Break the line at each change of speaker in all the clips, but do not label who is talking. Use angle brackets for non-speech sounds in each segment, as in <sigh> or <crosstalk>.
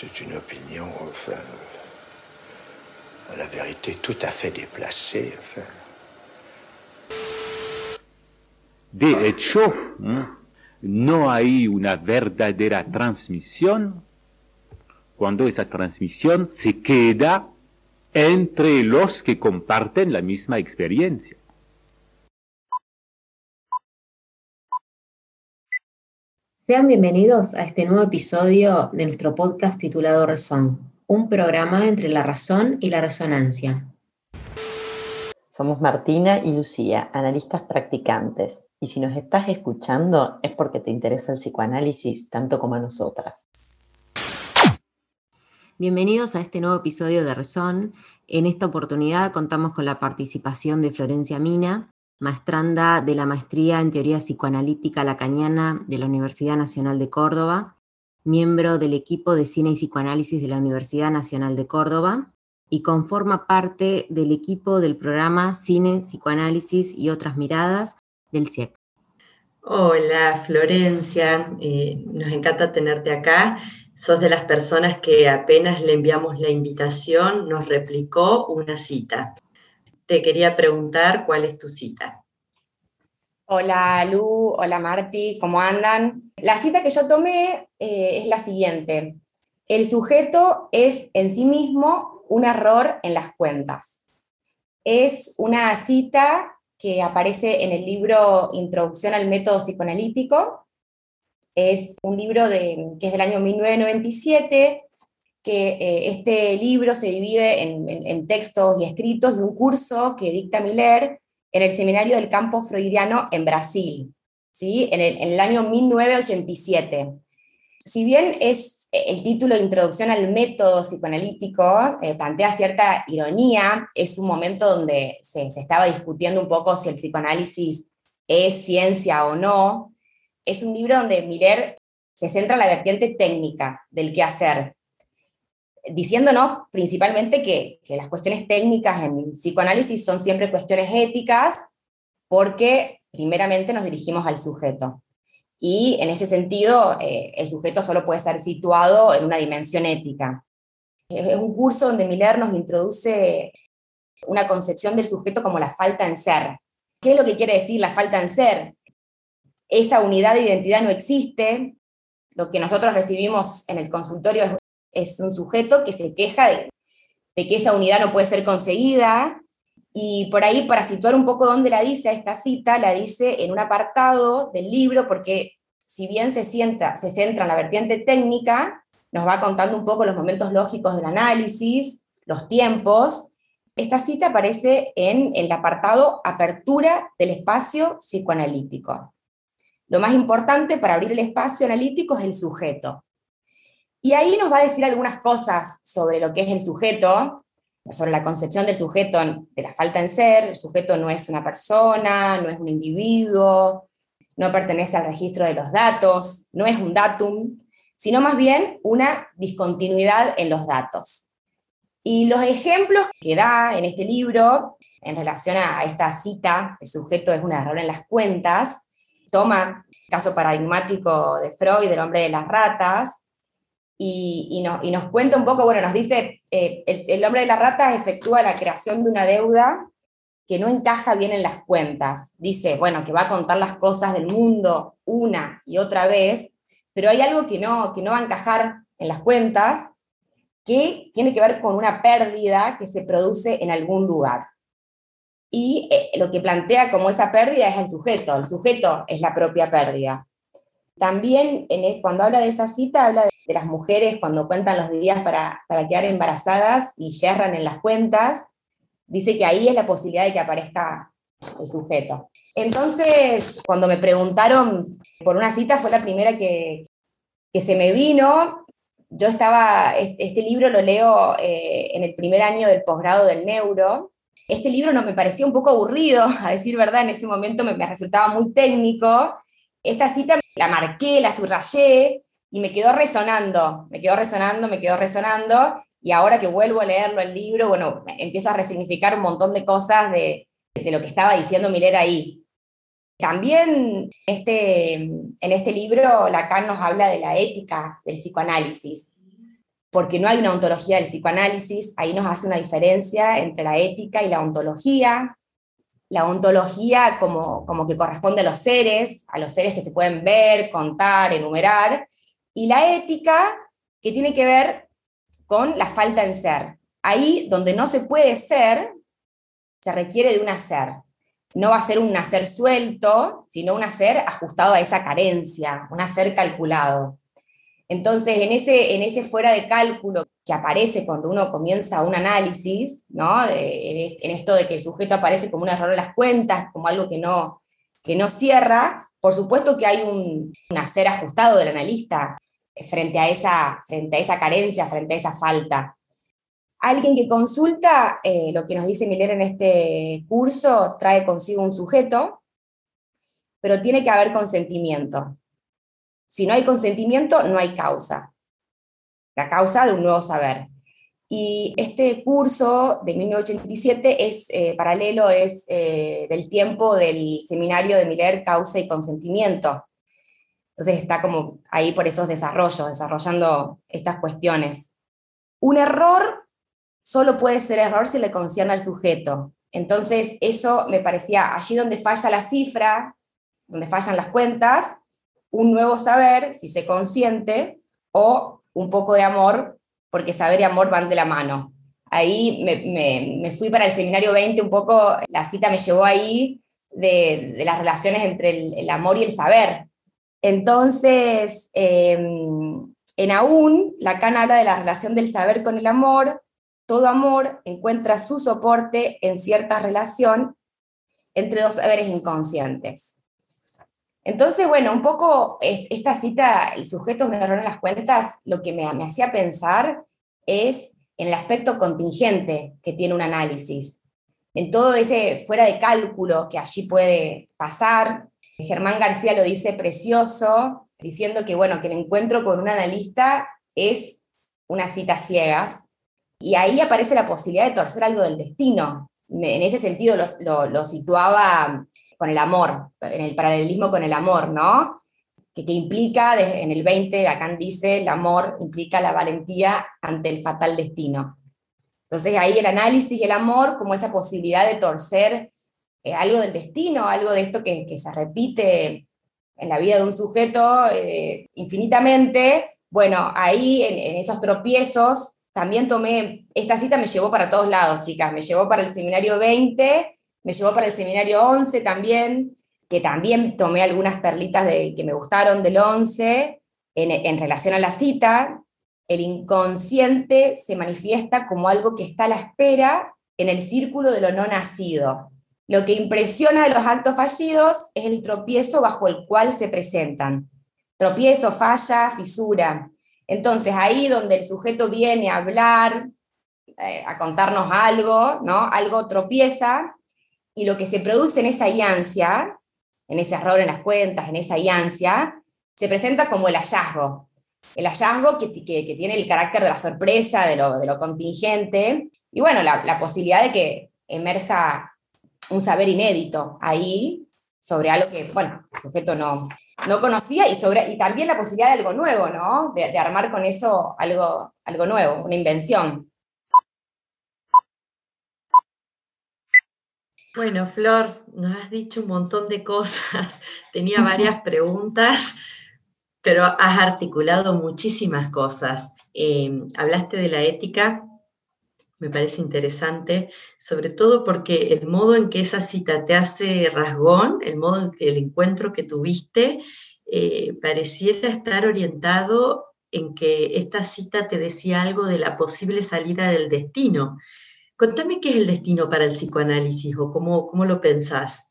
C'est une opinion, enfin, à la vérité tout à fait déplacée, enfin.
De hecho, no hay una verdadera transmisión cuando esa transmisión se queda entre los que comparten la misma experiencia.
Sean bienvenidos a este nuevo episodio de nuestro podcast titulado Razón, un programa entre la razón y la resonancia.
Somos Martina y Lucía, analistas practicantes, y si nos estás escuchando es porque te interesa el psicoanálisis tanto como a nosotras.
Bienvenidos a este nuevo episodio de Razón. En esta oportunidad contamos con la participación de Florencia Mina, maestranda de la Maestría en Teoría Psicoanalítica Lacaniana de la Universidad Nacional de Córdoba, miembro del equipo de Cine y Psicoanálisis de la Universidad Nacional de Córdoba y conforma parte del equipo del programa Cine, Psicoanálisis y otras miradas del CIEC.
Hola Florencia, eh, nos encanta tenerte acá sos de las personas que apenas le enviamos la invitación, nos replicó una cita. Te quería preguntar cuál es tu cita.
Hola Lu, hola Marti, ¿cómo andan? La cita que yo tomé eh, es la siguiente. El sujeto es en sí mismo un error en las cuentas. Es una cita que aparece en el libro Introducción al método psicoanalítico es un libro de, que es del año 1997, que eh, este libro se divide en, textos y escritos de un curso que dicta Miller en el Seminario del Campo Freudiano en Brasil, ¿sí? en, el, año 1987. Si bien es el título de Introducción al Método Psicoanalítico, eh, plantea cierta ironía, es un momento donde se, se estaba discutiendo un poco si el psicoanálisis es ciencia o no, es un libro donde Miller se centra en la vertiente técnica del qué hacer, diciéndonos principalmente que, las cuestiones técnicas en psicoanálisis son siempre cuestiones éticas, porque primeramente nos dirigimos al sujeto. Y en ese sentido, eh, el sujeto solo puede ser situado en una dimensión ética. Es un curso donde Miller nos introduce una concepción del sujeto como la falta en ser. ¿Qué es lo que quiere decir la falta en ser? Esa unidad de identidad no existe, lo que nosotros recibimos en el consultorio es, un sujeto que se queja de, que esa unidad no puede ser conseguida, y por ahí, para situar un poco dónde la dice esta cita, la dice en un apartado del libro, porque si bien se, sienta, se centra en la vertiente técnica, nos va contando un poco los momentos lógicos del análisis, los tiempos. Esta cita aparece en el apartado Apertura del espacio psicoanalítico. Lo más importante para abrir el espacio analítico es el sujeto. Y ahí nos va a decir algunas cosas sobre lo que es el sujeto, sobre la concepción del sujeto de la falta en ser. El sujeto no es una persona, no es un individuo, no pertenece al registro de los datos, no es un datum, sino más bien una discontinuidad en los datos. Y los ejemplos que da en este libro en relación a esta cita, el sujeto es un error en las cuentas, toma el caso paradigmático de Freud, del hombre de las ratas, y, nos cuenta un poco, bueno, nos dice, eh, el, hombre de las ratas efectúa la creación de una deuda que no encaja bien en las cuentas. Dice, bueno, que va a contar las cosas del mundo una y otra vez, pero hay algo que no, que no va a encajar en las cuentas, que tiene que ver con una pérdida que se produce en algún lugar y eh, lo que plantea como esa pérdida es el sujeto, el sujeto es la propia pérdida. También en cuando habla de esa cita, habla de, las mujeres cuando cuentan los días para, para, quedar embarazadas y yerran en las cuentas, dice que ahí es la posibilidad de que aparezca el sujeto. Entonces, cuando me preguntaron por una cita, fue la primera que, que se me vino. Yo estaba, este, libro lo leo eh, en el primer año del posgrado del neuro, este libro no me parecía un poco aburrido, <laughs> a decir verdad, en ese momento me, resultaba muy técnico. Esta cita la marqué, la subrayé y me quedó resonando, me quedó resonando, me quedó resonando. Y ahora que vuelvo a leerlo el libro, bueno, empiezo a resignificar un montón de cosas de, lo que estaba diciendo Miller ahí. También este, en este libro Lacan nos habla de la ética del psicoanálisis, porque no hay una ontología del psicoanálisis, ahí nos hace una diferencia entre la ética y la ontología. La ontología como, que corresponde a los seres, a los seres que se pueden ver, contar, enumerar, y la ética que tiene que ver con la falta en ser. Ahí donde no se puede ser, se requiere de un hacer. No va a ser un hacer suelto, sino un hacer ajustado a esa carencia, un hacer calculado. Entonces, en ese, fuera de cálculo que aparece cuando uno comienza un análisis, ¿no? en esto de que el sujeto aparece como un error en las cuentas, como algo que no, que no cierra, por supuesto que hay un, hacer ajustado del analista frente a, esa, frente a esa carencia, frente a esa falta. Alguien que consulta, eh, lo que nos dice Miller en este curso, trae consigo un sujeto, pero tiene que haber consentimiento. Si no hay consentimiento, no hay causa. La causa de un nuevo saber. Y este curso de 1987 es eh, paralelo, es eh, del tiempo del seminario de Miller, Causa y Consentimiento. Entonces está como ahí por esos desarrollos, desarrollando estas cuestiones. Un error solo puede ser error si le concierne al sujeto. Entonces, eso me parecía allí donde falla la cifra, donde fallan las cuentas, un nuevo saber, si se consiente, o un poco de amor, porque saber y amor van de la mano. Ahí me, fui para el seminario 20 un poco, la cita me llevó ahí de, las relaciones entre el, amor y el saber. Entonces, em, en Aún, Lacan habla de la relación del saber con el amor, todo amor encuentra su soporte en cierta relación entre dos saberes inconscientes. Entonces, bueno, un poco esta cita, el sujeto es un error en las cuentas, lo que me, hacía pensar es en el aspecto contingente que tiene un análisis, en todo ese fuera de cálculo que allí puede pasar. Germán García lo dice precioso, diciendo que, bueno, que el encuentro con un analista es una cita ciegas, y ahí aparece la posibilidad de torcer algo del destino. En ese sentido lo, situaba con el amor, en el paralelismo con el amor, ¿no? Que, implica, en el 20, Lacan dice, el amor implica la valentía ante el fatal destino. Entonces ahí el análisis y el amor como esa posibilidad de torcer eh, algo del destino, algo de esto que, se repite en la vida de un sujeto eh, infinitamente, bueno, ahí en, esos tropiezos también tomé, esta cita me llevó para todos lados, chicas, me llevó para el seminario 20, me llevó para el seminario 11 también, que también tomé algunas perlitas de, que me gustaron del 11 en, relación a la cita. El inconsciente se manifiesta como algo que está a la espera en el círculo de lo no nacido. Lo que impresiona de los actos fallidos es el tropiezo bajo el cual se presentan. Tropiezo, falla, fisura. Entonces, ahí donde el sujeto viene a hablar, eh, a contarnos algo, ¿no? Algo tropieza, y lo que se produce en esa iancia, en ese error en las cuentas, en esa iancia, se presenta como el hallazgo. El hallazgo que, tiene el carácter de la sorpresa, de lo, contingente, y bueno, la, la posibilidad de que emerja un saber inédito ahí sobre algo que, bueno, el sujeto no, no conocía y, sobre, y también la posibilidad de algo nuevo, ¿no? De, armar con eso algo, algo nuevo, una invención.
Bueno, Flor, nos has dicho un montón de cosas, <laughs> tenía varias <laughs> preguntas, pero has articulado muchísimas cosas. Eh, hablaste de la ética, me parece interesante, sobre todo porque el modo en que esa cita te hace rasgón, el modo en que el encuentro que tuviste, eh, pareciera estar orientado en que esta cita te decía algo de la posible salida del destino. Contame qué es el destino para el psicoanálisis o cómo, cómo lo pensás.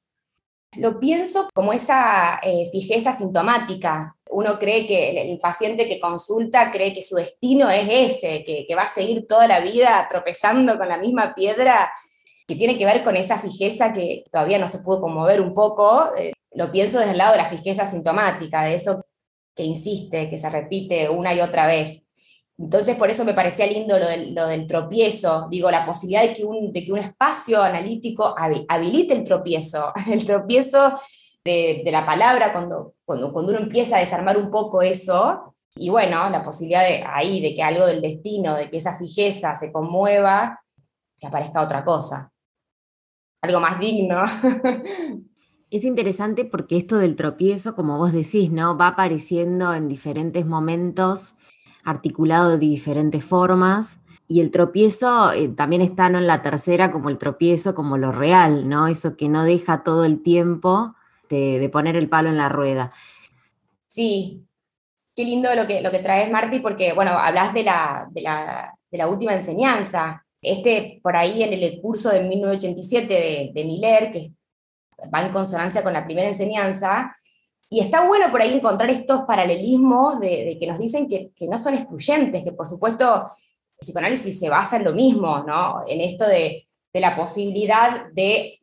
Lo pienso como esa eh, fijeza sintomática. Uno cree que el, paciente que consulta cree que su destino es ese, que, va a seguir toda la vida tropezando con la misma piedra, que tiene que ver con esa fijeza que todavía no se pudo conmover un poco. Eh, lo pienso desde el lado de la fijeza sintomática, de eso que insiste, que se repite una y otra vez. Entonces, por eso me parecía lindo lo del, tropiezo, digo, la posibilidad de que un, de que un espacio analítico habilite el tropiezo, <laughs> el tropiezo de, la palabra, cuando, cuando, cuando, uno empieza a desarmar un poco eso, y bueno, la posibilidad de ahí, de que algo del destino, de que esa fijeza se conmueva, que aparezca otra cosa, algo más digno. <laughs>
Es interesante porque esto del tropiezo, como vos decís, ¿no? Va apareciendo en diferentes momentos, articulado de diferentes formas, y el tropiezo eh, también está en la tercera como el tropiezo, como lo real, ¿no? Eso que no deja todo el tiempo de, poner el palo en la rueda.
Sí, qué lindo lo que, lo que traes, Marti, porque, bueno, hablas de la, de la, de la última enseñanza. Este, por ahí en el curso de 1987 de, de Miller, que va en consonancia con la primera enseñanza, y está bueno por ahí encontrar estos paralelismos de, que nos dicen que, no son excluyentes, que por supuesto el psicoanálisis se basa en lo mismo, ¿no? En esto de, la posibilidad de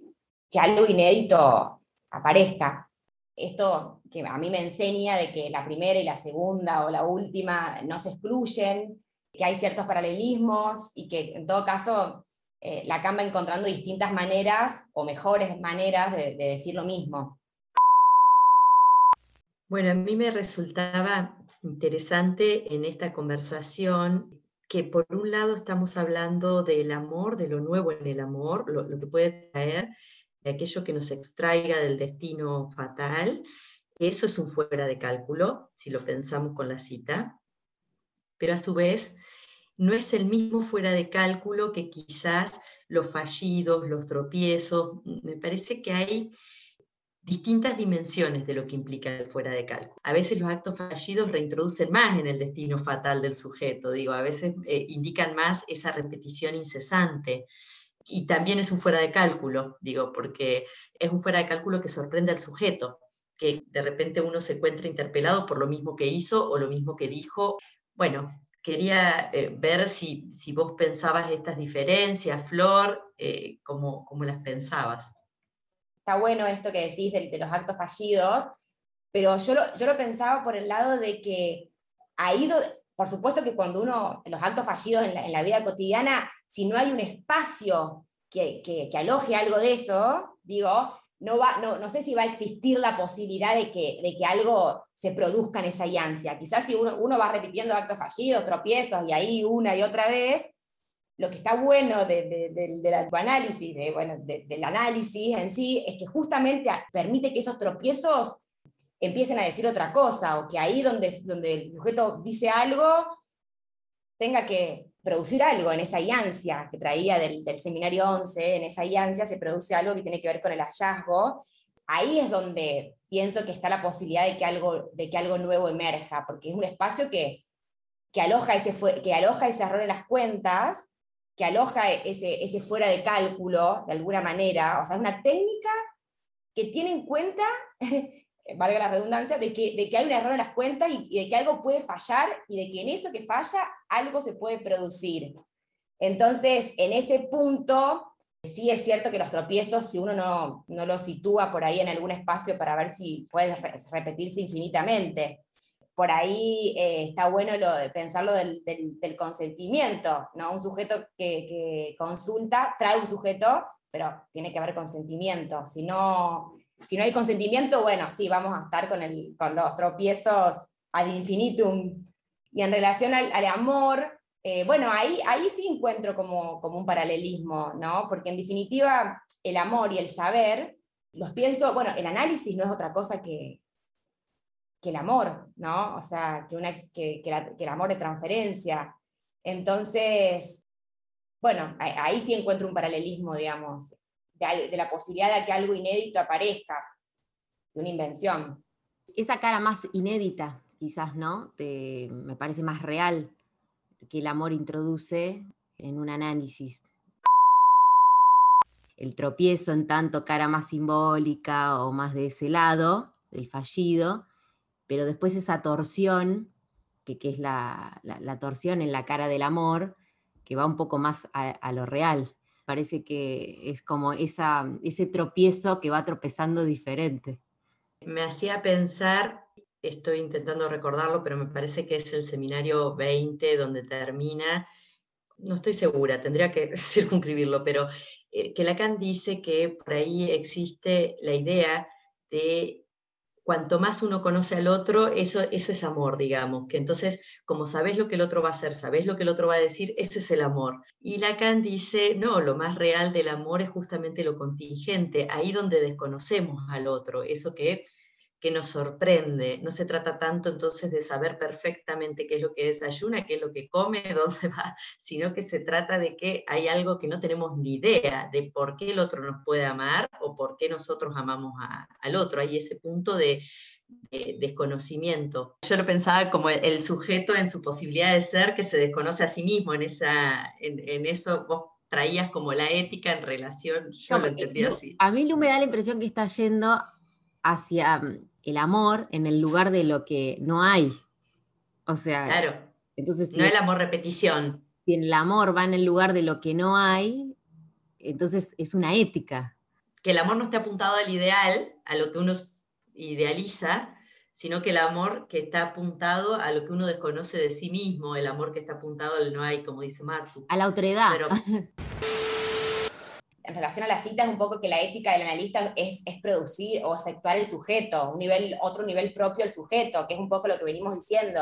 que algo inédito aparezca. Esto que a mí me enseña de que la primera y la segunda o la última no se excluyen, que hay ciertos paralelismos y que en todo caso eh, la Lacan va encontrando distintas maneras o mejores maneras de, decir lo mismo.
Bueno, a mí me resultaba interesante en esta conversación que por un lado estamos hablando del amor, de lo nuevo en el amor, lo, que puede traer, de aquello que nos extraiga del destino fatal. Eso es un fuera de cálculo, si lo pensamos con la cita. Pero a su vez, no es el mismo fuera de cálculo que quizás los fallidos, los tropiezos. Me parece que hay distintas dimensiones de lo que implica el fuera de cálculo. A veces los actos fallidos reintroducen más en el destino fatal del sujeto, digo, a veces eh, indican más esa repetición incesante. Y también es un fuera de cálculo, digo, porque es un fuera de cálculo que sorprende al sujeto, que de repente uno se encuentra interpelado por lo mismo que hizo o lo mismo que dijo. Bueno, quería eh, ver si, si, vos pensabas estas diferencias, Flor, eh, cómo, las pensabas.
Está bueno esto que decís de, los actos fallidos, pero yo lo, yo lo, pensaba por el lado de que ha ido, por supuesto que cuando uno, los actos fallidos en la, vida cotidiana, si no hay un espacio que, que, aloje algo de eso, digo, no, va, no, no, sé si va a existir la posibilidad de que, de que algo se produzca en esa ansia. Quizás si uno, uno, va repitiendo actos fallidos, tropiezos, y ahí una y otra vez, lo que está bueno de, del análisis, bueno, del análisis en sí, es que justamente permite que esos tropiezos empiecen a decir otra cosa, o que ahí donde, donde el sujeto dice algo, tenga que producir algo en esa ansia que traía del, seminario 11, en esa ansia se produce algo que tiene que ver con el hallazgo. Ahí es donde pienso que está la posibilidad de que algo, de que algo nuevo emerja, porque es un espacio que, que, aloja, ese, que aloja ese error en las cuentas, que aloja ese, fuera de cálculo, de alguna manera. O sea, es una técnica que tiene en cuenta <laughs> valga la redundancia, de que, de que hay un error en las cuentas y, de que algo puede fallar y de que en eso que falla algo se puede producir. Entonces, en ese punto, sí es cierto que los tropiezos, si uno no, no los sitúa por ahí en algún espacio para ver si puede repetirse infinitamente, por ahí eh, está bueno lo de pensarlo del, del, consentimiento, ¿no? Un sujeto que, consulta trae un sujeto, pero tiene que haber consentimiento, si no, si no hay consentimiento, bueno, sí, vamos a estar con los tropiezos ad infinitum. Y en relación al, amor, eh, bueno, ahí, ahí sí encuentro como, como un paralelismo, ¿no? Porque en definitiva, el amor y el saber, los pienso, bueno, el análisis no es otra cosa que, que el amor, ¿no? O sea, que, que, que, el amor de transferencia. Entonces, bueno, ahí sí encuentro un paralelismo, digamos, de, la posibilidad de que algo inédito aparezca, de una invención.
Esa cara más inédita, quizás, ¿no? me parece más real que el amor introduce en un análisis. El tropiezo en tanto cara más simbólica o más de ese lado, del fallido, pero después esa torsión, que, es la, torsión en la cara del amor, que va un poco más a lo real parece que es como esa, ese tropiezo que va tropezando diferente.
Me hacía pensar estoy intentando recordarlo, pero me parece que es el seminario 20 donde termina, no estoy segura, tendría que <laughs> circunscribirlo, pero eh, que Lacan dice que por ahí existe la idea de cuanto más uno conoce al otro, eso, eso es amor, digamos, que entonces, como sabes lo que el otro va a hacer, sabes lo que el otro va a decir, eso es el amor. Y Lacan dice, no, lo más real del amor es justamente lo contingente, ahí donde desconocemos al otro, eso que que nos sorprende. No se trata tanto entonces de saber perfectamente qué es lo que desayuna, qué es lo que come, <laughs> dónde va, sino que se trata de que hay algo que no tenemos ni idea de por qué el otro nos puede amar o por qué nosotros amamos al otro. Hay ese punto de, desconocimiento. Yo lo pensaba como el, sujeto en su posibilidad de ser que se desconoce a sí mismo, en, esa, en, eso vos traías como la ética en relación, yo lo entendí así.
A mí no me da la impresión que está yendo hacia mm, el amor en el lugar de lo que no hay. O sea,
claro. Entonces, no el amor repetición.
Si el amor va en el lugar de lo que no hay, entonces es una ética.
Que el amor no esté apuntado al ideal, a lo que uno idealiza, sino que el amor que está apuntado a lo que uno desconoce de sí mismo, el amor que está apuntado al no hay, como dice Martu.
A la otredad. <laughs>
en relación a la cita es un poco que la ética del analista es, es, producir o efectuar el sujeto, un nivel, otro nivel propio del sujeto, que es un poco lo que venimos diciendo.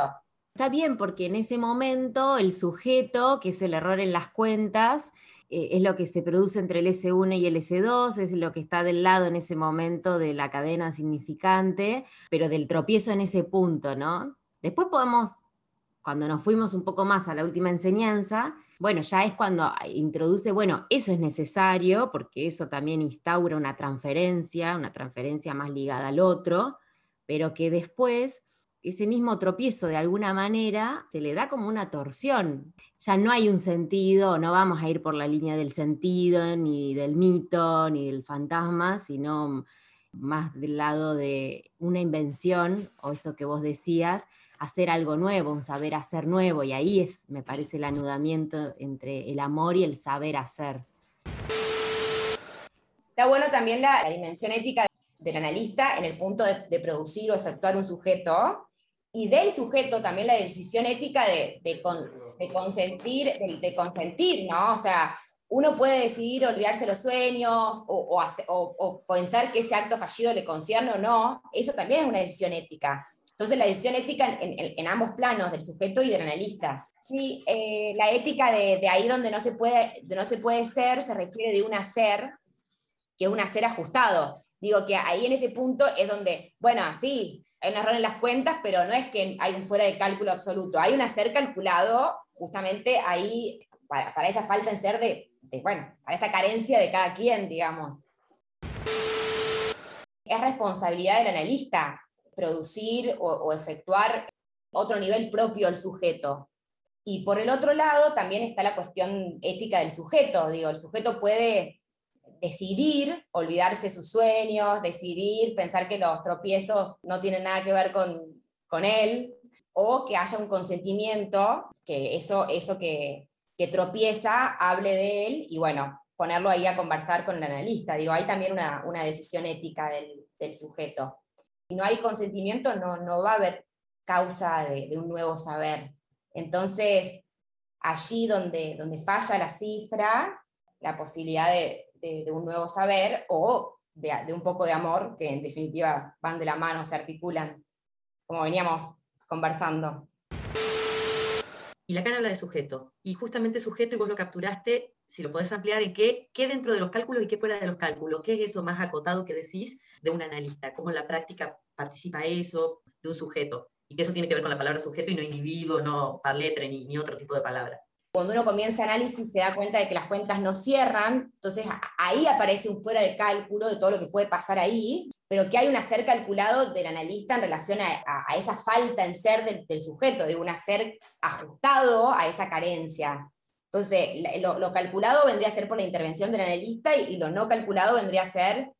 Está bien, porque en ese momento el sujeto, que es el error en las cuentas, eh, es lo que se produce entre el S1 y el S2, es lo que está del lado en ese momento de la cadena significante, pero del tropiezo en ese punto, ¿no? Después podemos, cuando nos fuimos un poco más a la última enseñanza, bueno, ya es cuando introduce, bueno, eso es necesario, porque eso también instaura una transferencia, una transferencia más ligada al otro, pero que después ese mismo tropiezo de alguna manera se le da como una torsión. Ya no hay un sentido, no vamos a ir por la línea del sentido, ni del mito, ni del fantasma, sino más del lado de una invención, o esto que vos decías, hacer algo nuevo, un saber hacer nuevo, y ahí es, me parece, el anudamiento entre el amor y el saber hacer.
Está bueno también la, dimensión ética del analista en el punto de, producir o efectuar un sujeto, y del sujeto también la decisión ética de, consentir, de, consentir, ¿no? O sea, uno puede decidir olvidarse los sueños o, pensar que ese acto fallido le concierne o no, eso también es una decisión ética. Entonces, la decisión ética en, ambos planos, del sujeto y del analista. Sí, eh, la ética de, ahí donde no, se puede, no se puede ser, se requiere de un hacer, que es un hacer ajustado. Digo que ahí en ese punto es donde, bueno, sí, hay un error en las cuentas, pero no es que hay un fuera de cálculo absoluto, hay un hacer calculado justamente ahí para, esa falta en ser de, de, bueno, para esa carencia de cada quien, digamos. Es responsabilidad del analista producir o, efectuar otro nivel propio al sujeto. Y por el otro lado también está la cuestión ética del sujeto. Digo, el sujeto puede decidir olvidarse sus sueños, decidir pensar que los tropiezos no tienen nada que ver con, con él, o que haya un consentimiento, que eso, eso que, que, tropieza hable de él y bueno, ponerlo ahí a conversar con el analista. Digo, hay también una, una decisión ética del, sujeto si no hay consentimiento, no, no va a haber causa de, un nuevo saber. Entonces, allí donde, donde falla la cifra, la posibilidad de, un nuevo saber o de, un poco de amor, que en definitiva van de la mano, se articulan, como veníamos conversando.
Y Lacan habla de sujeto, y justamente sujeto, y vos lo capturaste, si lo podés ampliar, en qué, qué dentro de los cálculos y qué fuera de los cálculos, qué es eso más acotado que decís de un analista, cómo en la práctica participa eso de un sujeto, y que eso tiene que ver con la palabra sujeto y no individuo, no par letra ni, ni otro tipo de palabra.
Cuando uno comienza análisis se da cuenta de que las cuentas no cierran, entonces ahí aparece un fuera de cálculo de todo lo que puede pasar ahí, pero que hay un hacer calculado del analista en relación a, esa falta en ser del, sujeto, de un hacer ajustado a esa carencia. Entonces, lo, calculado vendría a ser por la intervención del analista y, lo no calculado vendría a ser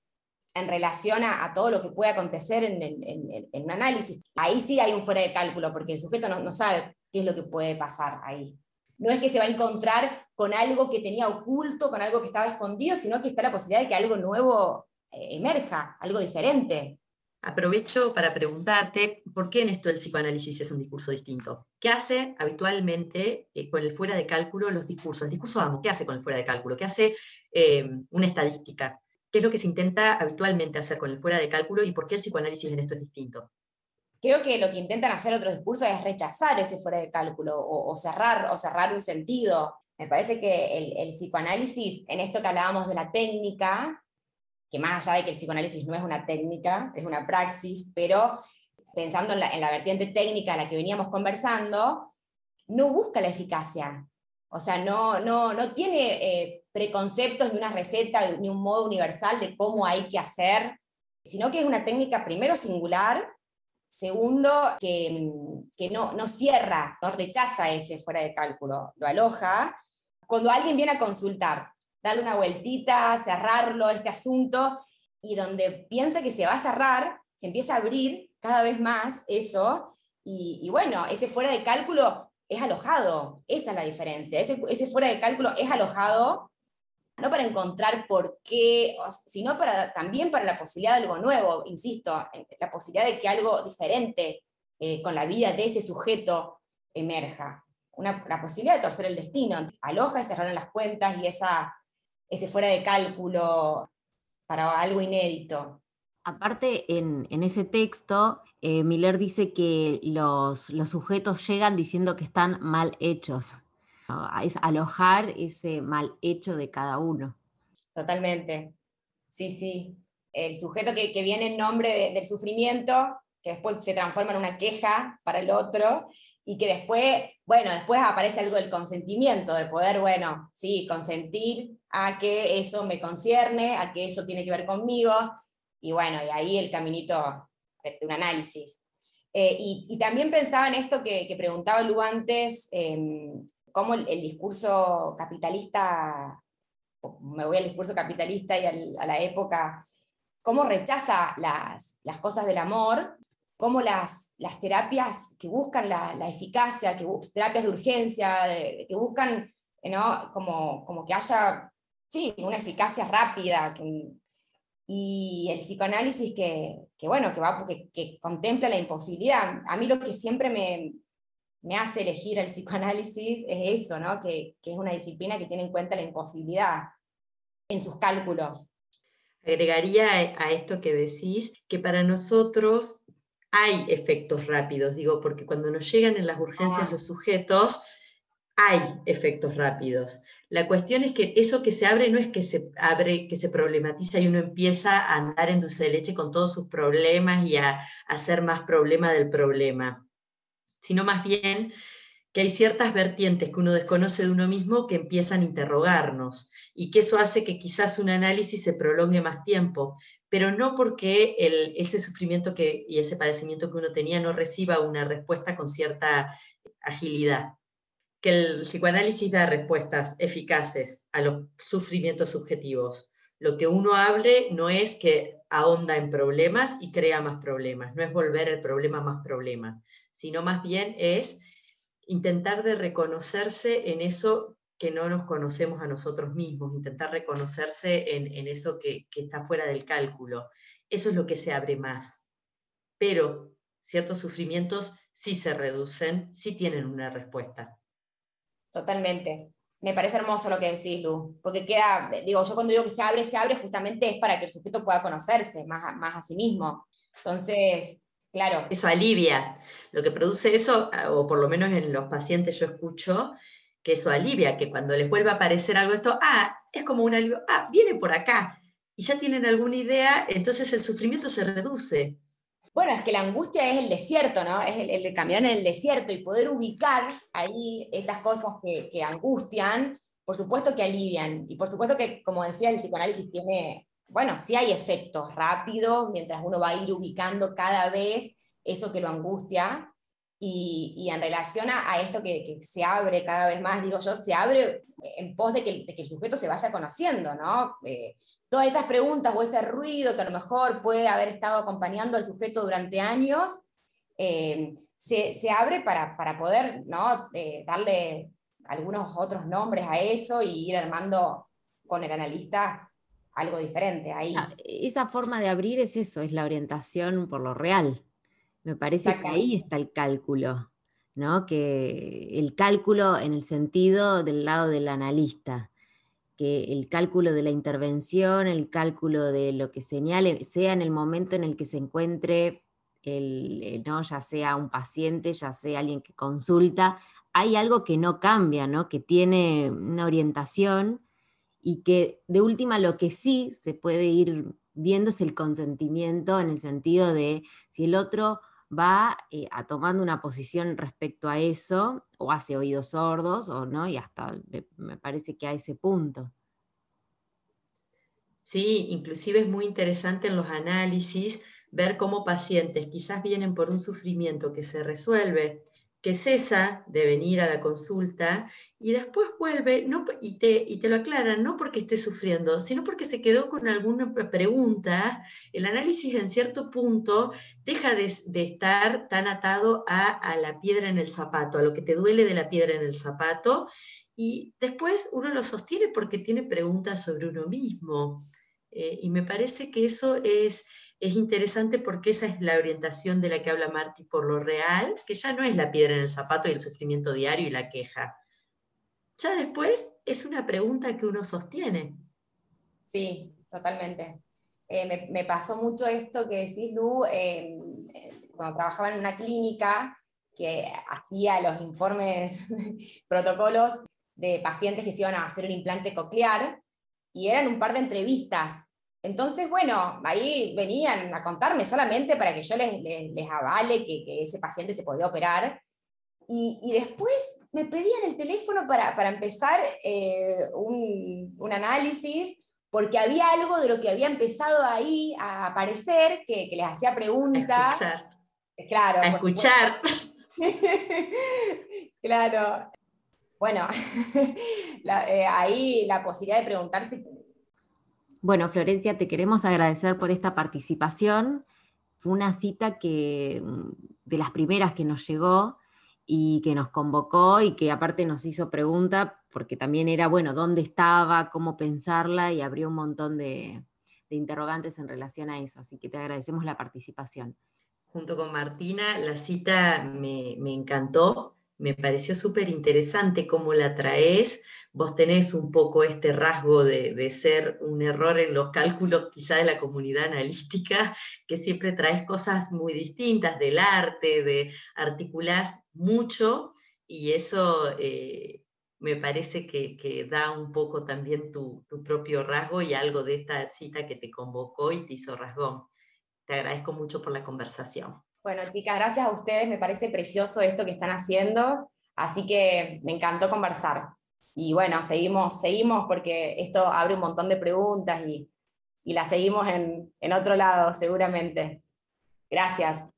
en relación a, todo lo que puede acontecer en, un análisis. Ahí sí hay un fuera de cálculo, porque el sujeto no, sabe qué es lo que puede pasar ahí. No es que se va a encontrar con algo que tenía oculto, con algo que estaba escondido, sino que está la posibilidad de que algo nuevo eh, emerja, algo diferente.
Aprovecho para preguntarte por qué en esto el psicoanálisis es un discurso distinto. ¿Qué hace habitualmente eh, con el fuera de cálculo los discursos? El discurso amo, ¿qué hace con el fuera de cálculo? ¿Qué hace eh, una estadística? ¿Qué es lo que se intenta habitualmente hacer con el fuera de cálculo y por qué el psicoanálisis en esto es distinto?
Creo que lo que intentan hacer otros discursos es rechazar ese fuera de cálculo o, cerrar, o cerrar un sentido. Me parece que el, el psicoanálisis, en esto que hablábamos de la técnica, que más allá de que el psicoanálisis no es una técnica, es una praxis, pero pensando en la, vertiente técnica a la que veníamos conversando, no busca la eficacia. O sea, no, no, no tiene eh, preconceptos ni una receta ni un modo universal de cómo hay que hacer, sino que es una técnica primero singular, segundo que, que no, no cierra, no rechaza ese fuera de cálculo, lo aloja. Cuando alguien viene a consultar darle una vueltita, cerrarlo, este asunto, y donde piensa que se va a cerrar, se empieza a abrir cada vez más eso, y, bueno, ese fuera de cálculo es alojado, esa es la diferencia, ese, ese fuera de cálculo es alojado no para encontrar por qué, sino para, también para la posibilidad de algo nuevo, insisto, la posibilidad de que algo diferente eh, con la vida de ese sujeto emerja. Una, la posibilidad de torcer el destino, aloja y cerrar las cuentas y esa ese fuera de cálculo para algo inédito.
Aparte, en, ese texto, eh, Miller dice que los, sujetos llegan diciendo que están mal hechos. Es alojar ese mal hecho de cada uno.
Totalmente. Sí, sí. El sujeto que, viene en nombre del sufrimiento, que después se transforma en una queja para el otro, y que después, bueno, después aparece algo del consentimiento, de poder, bueno, sí, consentir a que eso me concierne, a que eso tiene que ver conmigo, y bueno, y ahí el caminito de un análisis. Eh, y, también pensaba en esto que, preguntaba Lu antes, em, cómo el, discurso capitalista, me voy al discurso capitalista y a la época, cómo rechaza las, cosas del amor cómo las, terapias que buscan la, eficacia, que, terapias de urgencia, que buscan como, que haya una eficacia rápida, y el psicoanálisis que, que bueno, que, que contempla la imposibilidad. A mí lo que siempre me, me hace elegir el psicoanálisis es eso, ¿no? que, que es una disciplina que tiene en cuenta la imposibilidad en sus cálculos.
Agregaría a esto que decís que para nosotros hay efectos rápidos, digo, porque cuando nos llegan en las urgencias ah. los sujetos, hay efectos rápidos. La cuestión es que eso que se abre no es que se abre, que se problematiza y uno empieza a andar en dulce de leche con todos sus problemas y a, hacer más problema del problema, sino más bien que hay ciertas vertientes que uno desconoce de uno mismo que empiezan a interrogarnos y que eso hace que quizás un análisis se prolongue más tiempo, pero no porque ese sufrimiento que, y ese padecimiento que uno tenía no reciba una respuesta con cierta agilidad. Que el psicoanálisis da respuestas eficaces a los sufrimientos subjetivos. Lo que uno hable no es que ahonda en problemas y crea más problemas, no es volver el problema más problema, sino más bien es intentar de reconocerse en eso que no nos conocemos a nosotros mismos, intentar reconocerse en, eso que, está fuera del cálculo. Eso es lo que se abre más. Pero ciertos sufrimientos sí se reducen, sí tienen una respuesta.
Totalmente. Me parece hermoso lo que decís, Lu, porque queda, digo, yo cuando digo que se abre, se abre justamente es para que el sujeto pueda conocerse más, más a sí mismo. Entonces, Claro.
Eso alivia. Lo que produce eso, o por lo menos en los pacientes yo escucho, que eso alivia, que cuando les vuelva a aparecer algo esto, ah, es como un alivio, ah, viene por acá, y ya tienen alguna idea, entonces el sufrimiento se reduce.
Bueno, es que la angustia es el desierto, ¿no? Es el, caminar en el desierto y poder ubicar ahí estas cosas que, angustian, por supuesto que alivian. Y por supuesto que, como decía, el psicoanálisis tiene bueno, sí hay efectos rápidos mientras uno va a ir ubicando cada vez eso que lo angustia. Y, en relación a, esto que, se abre cada vez más, digo yo, se abre en pos de que, el sujeto se vaya conociendo, ¿no? Eh, todas esas preguntas o ese ruido que a lo mejor puede haber estado acompañando al sujeto durante años, eh, se, abre para, poder ¿no? Eh, darle algunos otros nombres a eso y ir armando con el analista algo diferente ahí.
Ah, esa forma de abrir es eso, es la orientación por lo real. Me parece que ahí está el cálculo, ¿no? Que el cálculo en el sentido del lado del analista, que el cálculo de la intervención, el cálculo de lo que señale, sea en el momento en el que se encuentre el, ¿no? ya sea un paciente, ya sea alguien que consulta, hay algo que no cambia, ¿no? que tiene una orientación y que de última lo que sí se puede ir viendo es el consentimiento en el sentido de si el otro va eh, a tomando una posición respecto a eso o hace oídos sordos o no, y hasta me parece que a ese punto.
Sí, inclusive es muy interesante en los análisis ver cómo pacientes quizás vienen por un sufrimiento que se resuelve, que cesa de venir a la consulta y después vuelve no, y, te, y te lo aclaran, no porque esté sufriendo, sino porque se quedó con alguna pregunta. El análisis en cierto punto deja de, estar tan atado a, a la piedra en el zapato, a lo que te duele de la piedra en el zapato, y después uno lo sostiene porque tiene preguntas sobre uno mismo. Eh, y me parece que eso es, es interesante porque esa es la orientación de la que habla Marty por lo real, que ya no es la piedra en el zapato y el sufrimiento diario y la queja. Ya después es una pregunta que uno sostiene.
Sí, totalmente. Eh, me, pasó mucho esto que decís, Lu, cuando trabajaba en una clínica que hacía los informes, <laughs> protocolos de pacientes que se iban a hacer un implante coclear, y eran un par de entrevistas. Entonces, bueno, ahí venían a contarme solamente para que yo les, les, avale que, ese paciente se podía operar. Y, después me pedían el teléfono para, para empezar eh, un, un, análisis, porque había algo de lo que había empezado ahí a aparecer que, que les hacía preguntas.
escuchar.
Claro.
A escuchar. <laughs>
claro bueno, <laughs> eh, ahí la posibilidad de preguntarse.
Bueno, Florencia, te queremos agradecer por esta participación. Fue una cita que mm, de las primeras que nos llegó y que nos convocó y que aparte nos hizo pregunta porque también era, bueno, dónde estaba, cómo pensarla y abrió un montón de, interrogantes en relación a eso. Así que te agradecemos la participación.
Junto con Martina, la cita me, me encantó me pareció súper interesante cómo la traes. Vos tenés un poco este rasgo de, ser un error en los cálculos quizá de la comunidad analítica, que siempre traes cosas muy distintas del arte, de articulás mucho y eso eh, me parece que, da un poco también tu, tu propio rasgo y algo de esta cita que te convocó y te hizo rasgón. Te agradezco mucho por la conversación.
Bueno, chicas, gracias a ustedes, me parece precioso esto que están haciendo, así que me encantó conversar. Y bueno, seguimos, seguimos porque esto abre un montón de preguntas y, y las seguimos en, en otro lado, seguramente. Gracias.